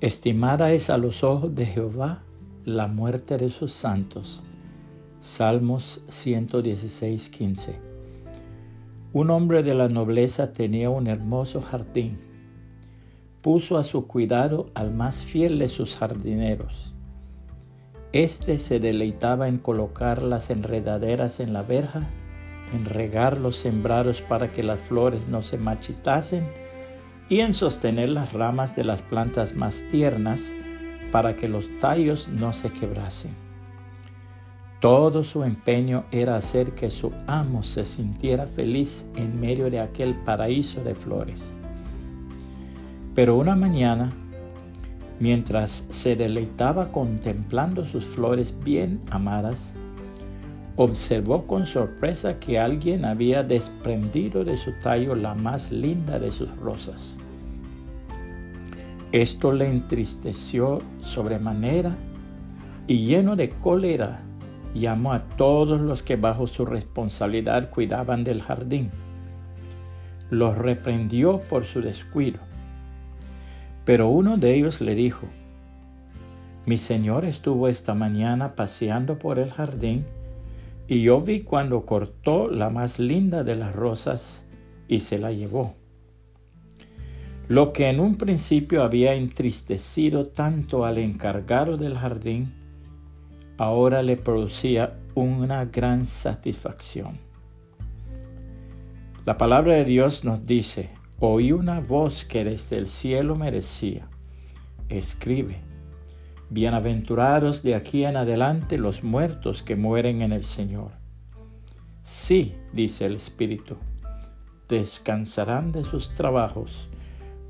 Estimada es a los ojos de Jehová la muerte de sus santos. Salmos 116, 15. Un hombre de la nobleza tenía un hermoso jardín. Puso a su cuidado al más fiel de sus jardineros. Este se deleitaba en colocar las enredaderas en la verja, en regar los sembrados para que las flores no se marchitasen y en sostener las ramas de las plantas más tiernas para que los tallos no se quebrasen. Todo su empeño era hacer que su amo se sintiera feliz en medio de aquel paraíso de flores. Pero una mañana, mientras se deleitaba contemplando sus flores bien amadas, observó con sorpresa que alguien había desprendido de su tallo la más linda de sus rosas. Esto le entristeció sobremanera y lleno de cólera llamó a todos los que bajo su responsabilidad cuidaban del jardín. Los reprendió por su descuido. Pero uno de ellos le dijo, mi señor estuvo esta mañana paseando por el jardín y yo vi cuando cortó la más linda de las rosas y se la llevó. Lo que en un principio había entristecido tanto al encargado del jardín, ahora le producía una gran satisfacción. La palabra de Dios nos dice, oí una voz que desde el cielo me decía, escribe Bienaventurados de aquí en adelante los muertos que mueren en el Señor. Sí, dice el Espíritu, descansarán de sus trabajos,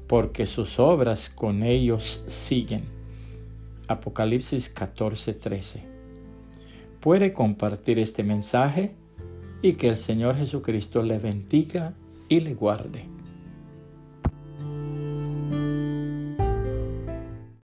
porque sus obras con ellos siguen. Apocalipsis 14:13. Puede compartir este mensaje y que el Señor Jesucristo le bendiga y le guarde.